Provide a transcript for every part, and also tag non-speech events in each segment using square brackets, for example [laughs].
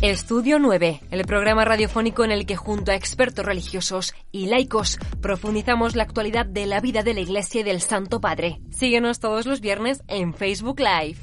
Estudio 9, el programa radiofónico en el que junto a expertos religiosos y laicos profundizamos la actualidad de la vida de la Iglesia y del Santo Padre. Síguenos todos los viernes en Facebook Live.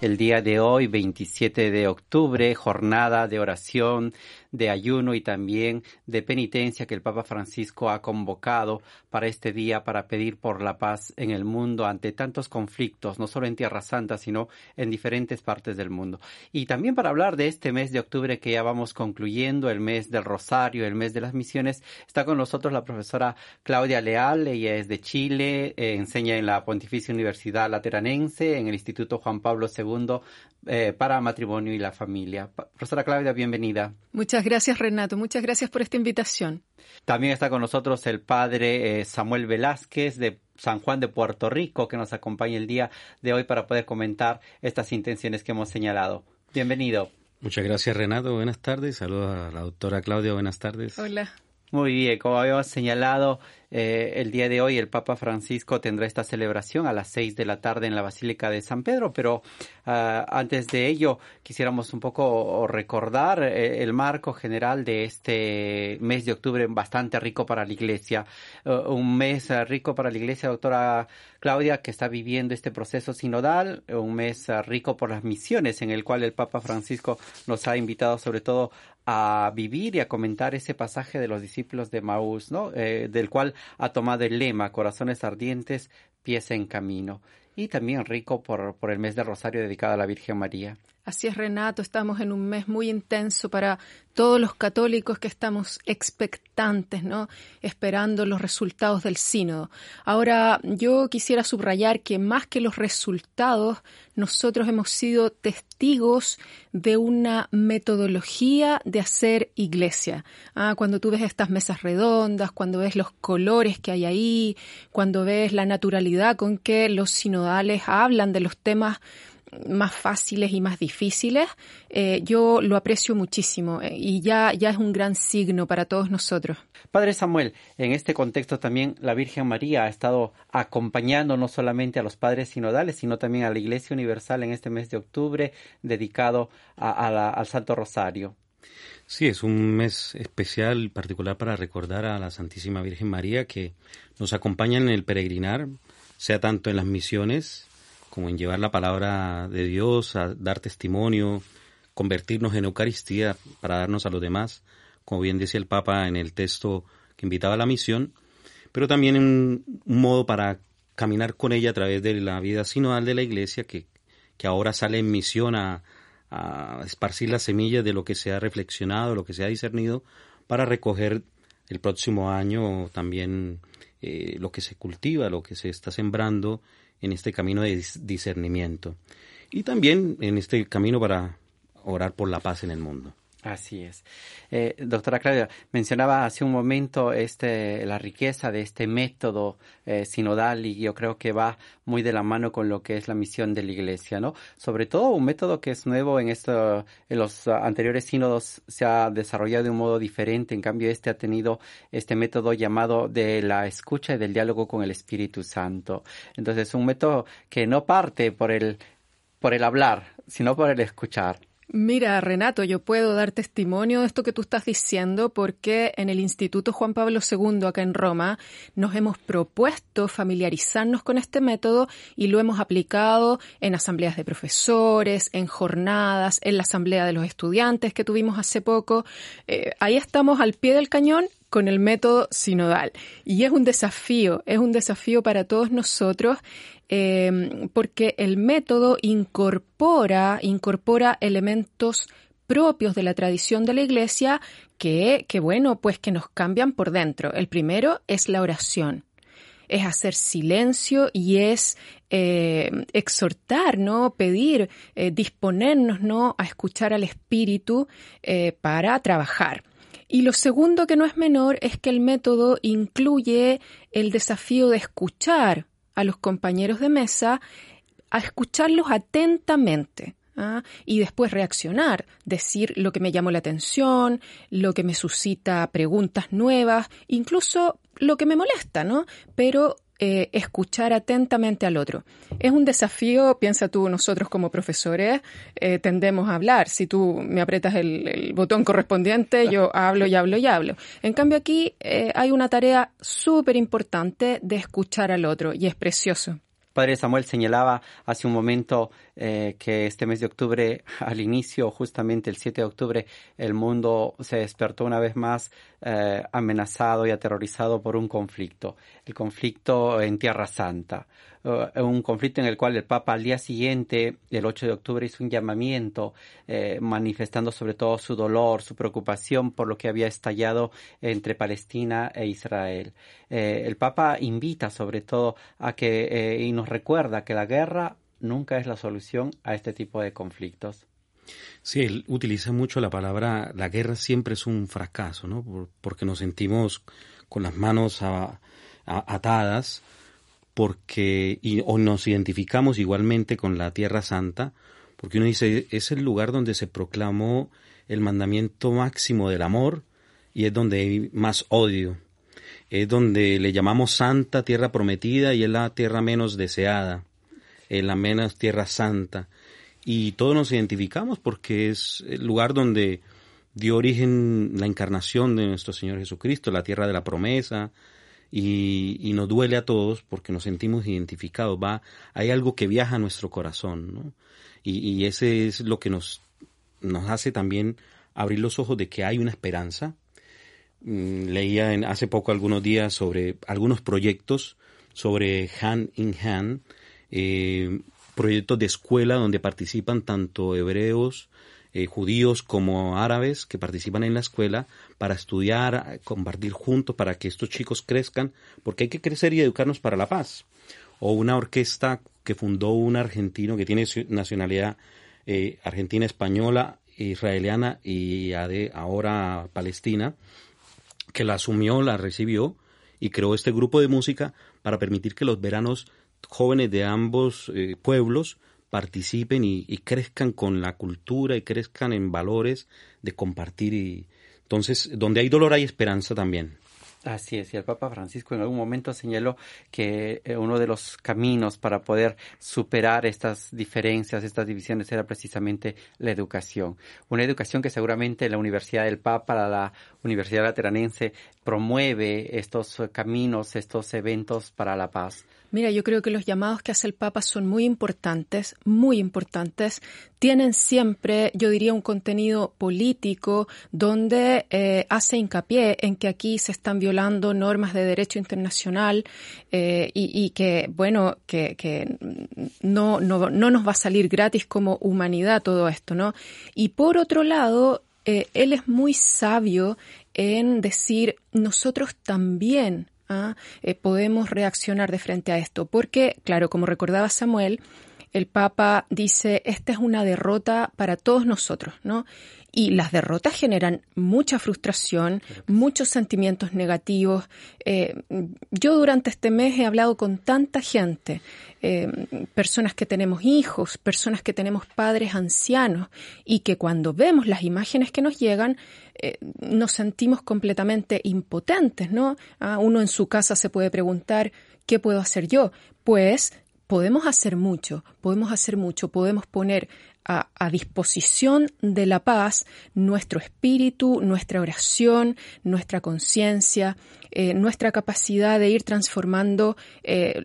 El día de hoy, 27 de octubre, jornada de oración de ayuno y también de penitencia que el Papa Francisco ha convocado para este día para pedir por la paz en el mundo ante tantos conflictos, no solo en Tierra Santa, sino en diferentes partes del mundo. Y también para hablar de este mes de octubre que ya vamos concluyendo, el mes del Rosario, el mes de las misiones, está con nosotros la profesora Claudia Leal, ella es de Chile, eh, enseña en la Pontificia Universidad Lateranense, en el Instituto Juan Pablo II eh, para Matrimonio y la Familia. Profesora Claudia, bienvenida. Muchas gracias, Renato. Muchas gracias por esta invitación. También está con nosotros el padre eh, Samuel Velázquez de San Juan de Puerto Rico, que nos acompaña el día de hoy para poder comentar estas intenciones que hemos señalado. Bienvenido. Muchas gracias, Renato. Buenas tardes. Saludos a la doctora Claudia. Buenas tardes. Hola. Muy bien, como habíamos señalado, eh, el día de hoy el Papa Francisco tendrá esta celebración a las seis de la tarde en la Basílica de San Pedro, pero ah, antes de ello quisiéramos un poco recordar eh, el marco general de este mes de octubre bastante rico para la Iglesia. Uh, un mes rico para la Iglesia, doctora Claudia, que está viviendo este proceso sinodal, un mes rico por las misiones en el cual el Papa Francisco nos ha invitado sobre todo a vivir y a comentar ese pasaje de los discípulos de Maús, ¿no? Eh, del cual ha tomado el lema Corazones ardientes, pies en camino. Y también rico por, por el mes del Rosario dedicado a la Virgen María. Así es, Renato, estamos en un mes muy intenso para todos los católicos que estamos expectantes, ¿no? Esperando los resultados del sínodo. Ahora, yo quisiera subrayar que más que los resultados, nosotros hemos sido testigos de una metodología de hacer iglesia. Ah, cuando tú ves estas mesas redondas, cuando ves los colores que hay ahí, cuando ves la naturalidad con que los sinodales hablan de los temas más fáciles y más difíciles, eh, yo lo aprecio muchísimo eh, y ya, ya es un gran signo para todos nosotros. Padre Samuel, en este contexto también la Virgen María ha estado acompañando no solamente a los padres sinodales, sino también a la Iglesia Universal en este mes de octubre dedicado al Santo Rosario. Sí, es un mes especial, particular para recordar a la Santísima Virgen María que nos acompaña en el peregrinar, sea tanto en las misiones, como en llevar la palabra de Dios, a dar testimonio, convertirnos en Eucaristía para darnos a los demás, como bien decía el Papa en el texto que invitaba a la misión, pero también un, modo para caminar con ella a través de la vida sinodal de la Iglesia, que, que ahora sale en misión a, a esparcir las semillas de lo que se ha reflexionado, lo que se ha discernido, para recoger el próximo año también eh, lo que se cultiva, lo que se está sembrando en este camino de discernimiento y también en este camino para orar por la paz en el mundo. Así es. Eh, doctora Claudia, mencionaba hace un momento este, la riqueza de este método eh, sinodal y yo creo que va muy de la mano con lo que es la misión de la Iglesia, ¿no? Sobre todo un método que es nuevo en esto, en los anteriores sínodos se ha desarrollado de un modo diferente, en cambio este ha tenido este método llamado de la escucha y del diálogo con el Espíritu Santo. Entonces, un método que no parte por el, por el hablar, sino por el escuchar. Mira, Renato, yo puedo dar testimonio de esto que tú estás diciendo porque en el Instituto Juan Pablo II, acá en Roma, nos hemos propuesto familiarizarnos con este método y lo hemos aplicado en asambleas de profesores, en jornadas, en la asamblea de los estudiantes que tuvimos hace poco. Eh, ahí estamos al pie del cañón con el método sinodal. Y es un desafío, es un desafío para todos nosotros Em, porque el método incorpora, incorpora elementos propios de la tradición de la Iglesia que, que, bueno, pues que nos cambian por dentro. El primero es la oración. Es hacer silencio y es eh, exhortar, ¿no? Pedir, eh, disponernos, ¿no? A escuchar al Espíritu eh, para trabajar. Y lo segundo que no es menor es que el método incluye el desafío de escuchar, a los compañeros de mesa a escucharlos atentamente. ¿ah? y después reaccionar, decir lo que me llamó la atención, lo que me suscita preguntas nuevas, incluso lo que me molesta, ¿no? Pero eh, escuchar atentamente al otro. Es un desafío, piensa tú, nosotros como profesores eh, tendemos a hablar. Si tú me apretas el, botón correspondiente, yo [laughs] hablo y hablo y hablo. En cambio aquí eh, hay una tarea súper importante de escuchar al otro y es precioso. Padre Samuel señalaba hace un momento eh, que este mes de octubre, [laughs] al inicio, justamente el 7 de octubre, el mundo se despertó una vez más eh, amenazado y aterrorizado por un conflicto, el conflicto en Tierra Santa. Uh, un conflicto en el cual el Papa al día siguiente, el 8 de octubre, hizo un llamamiento eh, manifestando sobre todo su dolor, su preocupación por lo que había estallado entre Palestina e Israel. Eh, el Papa invita sobre todo a que eh, y nos recuerda que la guerra nunca es la solución a este tipo de conflictos. Sí, él utiliza mucho la palabra, la guerra siempre es un fracaso, ¿no? Porque nos sentimos con las manos atadas porque y, o nos identificamos igualmente con la Tierra Santa, porque uno dice, es el lugar donde se proclamó el mandamiento máximo del amor y es donde hay más odio. Es donde le llamamos santa tierra prometida y es la tierra menos deseada, es la menos tierra santa. Y todos nos identificamos porque es el lugar donde dio origen la encarnación de nuestro Señor Jesucristo, la tierra de la promesa, y, nos duele a todos porque nos sentimos identificados. Va, hay algo que viaja a nuestro corazón, ¿no? Y, y ese es lo que nos, nos hace también abrir los ojos de que hay una esperanza. Mm, leía en, hace poco algunos días sobre algunos proyectos sobre Hand in Hand, eh, proyectos de escuela donde participan tanto hebreos, eh, judíos como árabes que participan en la escuela para estudiar, compartir juntos, para que estos chicos crezcan, porque hay que crecer y educarnos para la paz. O una orquesta que fundó un argentino que tiene nacionalidad eh, argentina, española, israeliana y ahora palestina, que la asumió, la recibió y creó este grupo de música para permitir que los veranos jóvenes de ambos eh, pueblos participen y, crezcan con la cultura y crezcan en valores de compartir y entonces donde hay dolor hay esperanza también. Así es, y el Papa Francisco en algún momento señaló que eh, uno de los caminos para poder superar estas diferencias, estas divisiones, era precisamente la educación. Una educación que seguramente la Universidad del Papa, la Universidad Lateranense, promueve estos caminos, estos eventos para la paz. Mira, yo creo que los llamados que hace el Papa son muy importantes, muy importantes. Tienen siempre, yo diría, un contenido político donde eh, hace hincapié en que aquí se están violando normas de derecho internacional eh, y, que, bueno, que, no, no, no nos va a salir gratis como humanidad todo esto, ¿no? Y por otro lado, eh, él es muy sabio en decir, nosotros también eh, podemos reaccionar de frente a esto. Porque, claro, como recordaba Samuel, el Papa dice, esta es una derrota para todos nosotros, ¿no? Y las derrotas generan mucha frustración, muchos sentimientos negativos. Eh, yo durante este mes he hablado con tanta gente, eh, personas que tenemos hijos, personas que tenemos padres ancianos, y que cuando vemos las imágenes que nos llegan, eh, nos sentimos completamente impotentes, ¿no? Ah, uno en su casa se puede preguntar, ¿qué puedo hacer yo? Pues podemos hacer mucho, podemos hacer mucho, podemos poner a, disposición de la paz nuestro espíritu, nuestra oración, nuestra conciencia, eh, nuestra capacidad de ir transformando eh,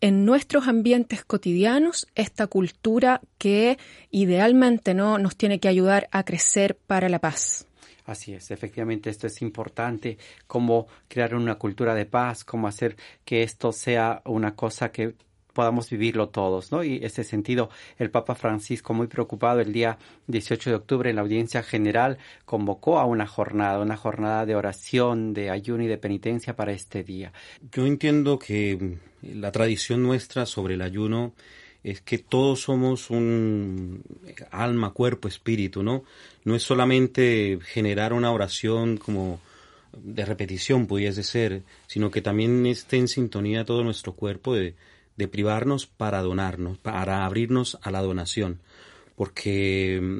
en nuestros ambientes cotidianos esta cultura que idealmente no nos tiene que ayudar a crecer para la paz. Así es, efectivamente esto es importante, cómo crear una cultura de paz, cómo hacer que esto sea una cosa que podamos vivirlo todos, ¿no? Y ese sentido, el Papa Francisco, muy preocupado, el día 18 de octubre en la audiencia general, convocó a una jornada, una jornada de oración, de ayuno y de penitencia para este día. Yo entiendo que la tradición nuestra sobre el ayuno es que todos somos un alma, cuerpo, espíritu, ¿no? No es solamente generar una oración como de repetición, pudiese ser, sino que también esté en sintonía todo nuestro cuerpo de, de privarnos para donarnos, para abrirnos a la donación, porque mm,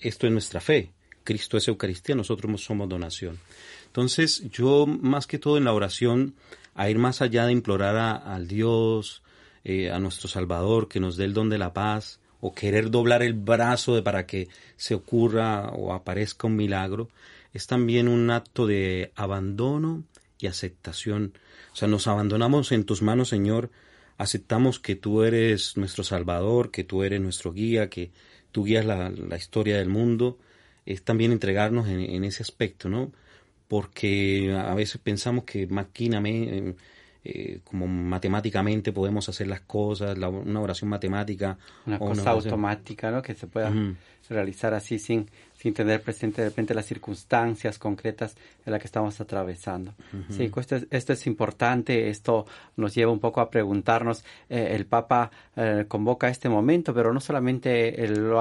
esto es nuestra fe. Cristo es Eucaristía, nosotros somos donación. Entonces, yo más que todo en la oración, a ir más allá de implorar al Dios, eh, a nuestro Salvador, que nos dé el don de la paz, o querer doblar el brazo de, para que se ocurra o aparezca un milagro, es también un acto de abandono y aceptación. O sea, nos abandonamos en tus manos, Señor, aceptamos que tú eres nuestro Salvador, que tú eres nuestro guía, que tú guías la, historia del mundo, es también entregarnos en, ese aspecto, ¿no? Porque a veces pensamos que maquinamente, eh, como matemáticamente podemos hacer las cosas, una oración matemática. Una cosa automática, ¿no? Que se pueda realizar así sin, sin tener presente de repente las circunstancias concretas en las que estamos atravesando. Sí, pues esto, esto, es importante, esto nos lleva un poco a preguntarnos, eh, el Papa eh, convoca este momento, pero no solamente lo,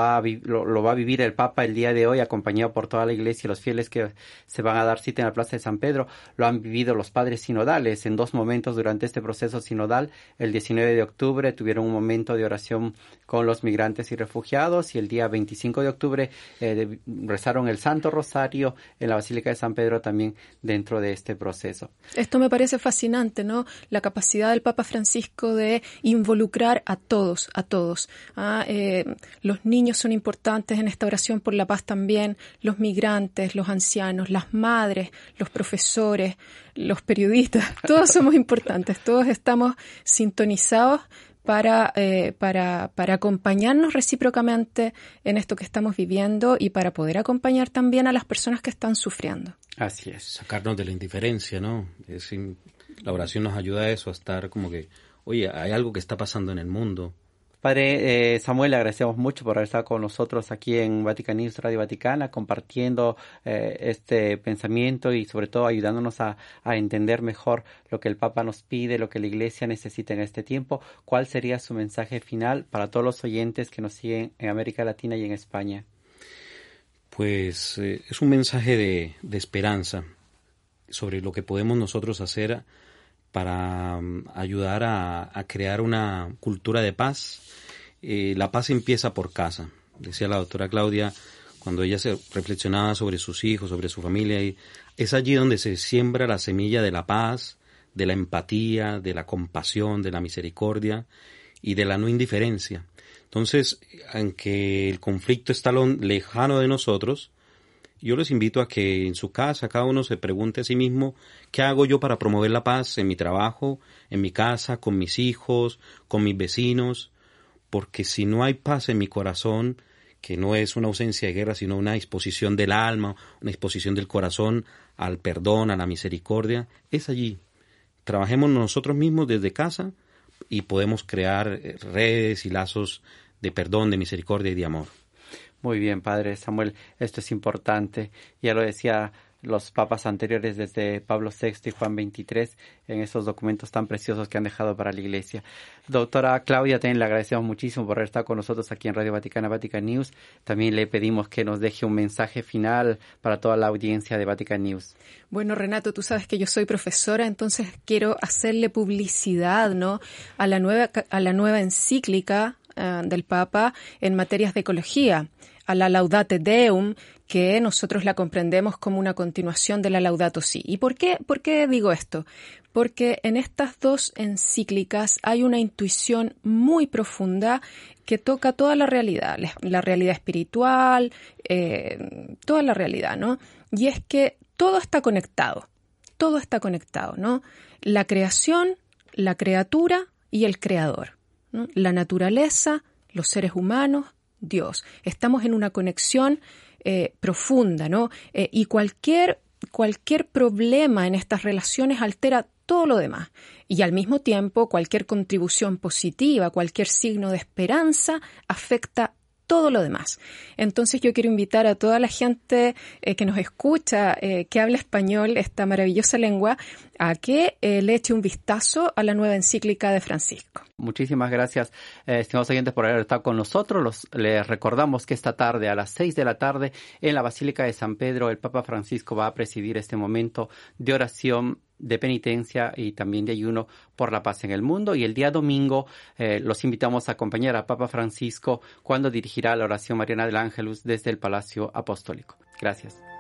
lo, va a vivir el Papa el día de hoy, acompañado por toda la Iglesia y los fieles que se van a dar cita en la Plaza de San Pedro, lo han vivido los padres sinodales en dos momentos durante este proceso sinodal. El 19 de octubre tuvieron un momento de oración con los migrantes y refugiados y el día 25 de octubre eh, rezaron el Santo Rosario en la Basílica de San Pedro también dentro de este proceso. Esto me parece fascinante, ¿no? La capacidad del Papa Francisco de involucrar a todos, a todos. ¿ah? Eh, los niños son importantes en esta oración por la paz también, los migrantes, los ancianos, las madres, los profesores, los periodistas, [laughs] todos somos importantes, todos estamos sintonizados para, eh, para, para acompañarnos recíprocamente en esto que estamos viviendo y para poder acompañar también a las personas que están sufriendo. Así es. Sacarnos de la indiferencia, ¿no? la oración nos ayuda a eso, a estar como que, oye, hay algo que está pasando en el mundo. Padre eh, Samuel, le agradecemos mucho por haber estado con nosotros aquí en Vatican Radio Vaticana, compartiendo eh, este pensamiento y sobre todo ayudándonos a, entender mejor lo que el Papa nos pide, lo que la Iglesia necesita en este tiempo. ¿Cuál sería su mensaje final para todos los oyentes que nos siguen en América Latina y en España? Pues eh, es un mensaje de, esperanza sobre lo que podemos nosotros hacer para mm, ayudar a, crear una cultura de paz eh, la paz empieza por casa, decía la doctora Claudia cuando ella se reflexionaba sobre sus hijos, sobre su familia, y es allí donde se siembra la semilla de la paz, de la empatía, de la compasión, de la misericordia y de la no indiferencia. Entonces, aunque el conflicto está lejano de nosotros, yo les invito a que en su casa cada uno se pregunte a sí mismo qué hago yo para promover la paz en mi trabajo, en mi casa, con mis hijos, con mis vecinos, porque si no hay paz en mi corazón, que no es una ausencia de guerra, sino una disposición del alma, una disposición del corazón al perdón, a la misericordia, es allí. Trabajemos nosotros mismos desde casa y podemos crear redes y lazos de perdón, de misericordia y de amor. Muy bien, Padre Samuel, esto es importante. Ya lo decía los papas anteriores desde Pablo VI y Juan XXIII en esos documentos tan preciosos que han dejado para la Iglesia. Doctora Claudia, también le agradecemos muchísimo por estar con nosotros aquí en Radio Vaticana, Vatican News. También le pedimos que nos deje un mensaje final para toda la audiencia de Vatican News. Bueno, Renato, tú sabes que yo soy profesora, entonces quiero hacerle publicidad, ¿no? A la nueva, a la nueva encíclica eh, del Papa en materias de ecología a la Laudate Deum, que nosotros la comprendemos como una continuación de la Laudato Si. ¿Y por qué, por qué digo esto? Porque en estas dos encíclicas hay una intuición muy profunda que toca toda la realidad, la realidad espiritual, eh, toda la realidad, ¿no? Y es que todo está conectado, todo está conectado, ¿no? La creación, la criatura y el creador, la naturaleza, los seres humanos, Dios. Estamos en una conexión eh, profunda, ¿no? Eh, y cualquier, cualquier problema en estas relaciones altera todo lo demás. Y al mismo tiempo, cualquier contribución positiva, cualquier signo de esperanza afecta todo lo demás. Entonces yo quiero invitar a toda la gente eh, que nos escucha, eh, que habla español, esta maravillosa lengua, a que eh, le eche un vistazo a la nueva encíclica de Francisco. Muchísimas gracias, estimados oyentes, por haber estado con nosotros. Los, les recordamos que esta tarde, a las seis de la tarde, en la Basílica de San Pedro, el Papa Francisco va a presidir este momento de oración de penitencia y también de ayuno por la paz en el mundo. Y el día domingo eh, los invitamos a acompañar a Papa Francisco cuando dirigirá la oración Mariana del Ángelus desde el Palacio Apostólico. Gracias.